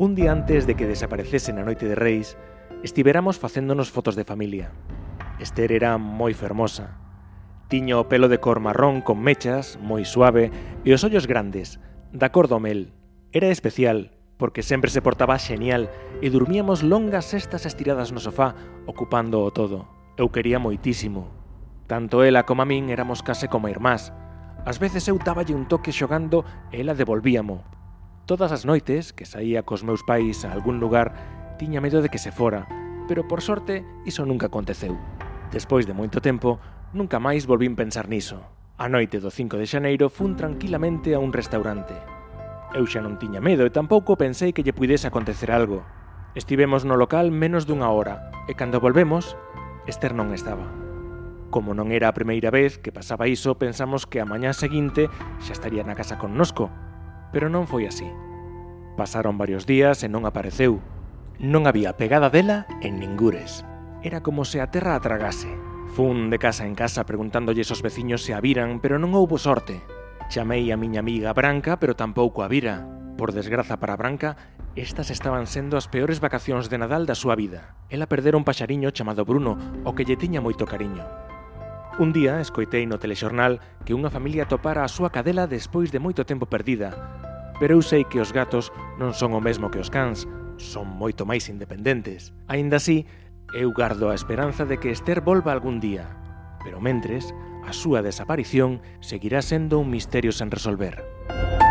Un día antes de que desaparecesen a Noite de Reis, estiveramos facéndonos fotos de familia. Esther era moi fermosa. Tiña o pelo de cor marrón con mechas, moi suave, e os ollos grandes, da cor do mel. Era especial, porque sempre se portaba xenial e dormíamos longas sextas estiradas no sofá, ocupando o todo. Eu quería moitísimo. Tanto ela como a min éramos case como irmás. Ás veces eu dáballe un toque xogando e ela devolvíamo, Todas as noites que saía cos meus pais a algún lugar, tiña medo de que se fora, pero por sorte iso nunca aconteceu. Despois de moito tempo, nunca máis volvín pensar niso. A noite do 5 de xaneiro fun tranquilamente a un restaurante. Eu xa non tiña medo e tampouco pensei que lle puidese acontecer algo. Estivemos no local menos dunha hora e cando volvemos, Esther non estaba. Como non era a primeira vez que pasaba iso, pensamos que a mañá seguinte xa estaría na casa connosco, Pero non foi así. Pasaron varios días e non apareceu. Non había pegada dela en ningures. Era como se a terra a tragase. Fun de casa en casa preguntándolle aos veciños se a viran, pero non houbo sorte. Chamei a miña amiga Branca, pero tampouco a vira. Por desgraza para Branca, Estas estaban sendo as peores vacacións de Nadal da súa vida. Ela perdera un paxariño chamado Bruno, o que lle tiña moito cariño. Un día escoitei no telexornal que unha familia topara a súa cadela despois de moito tempo perdida, pero eu sei que os gatos non son o mesmo que os cans, son moito máis independentes. Aínda así, eu gardo a esperanza de que Esther volva algún día, pero mentres, a súa desaparición seguirá sendo un misterio sen resolver. Música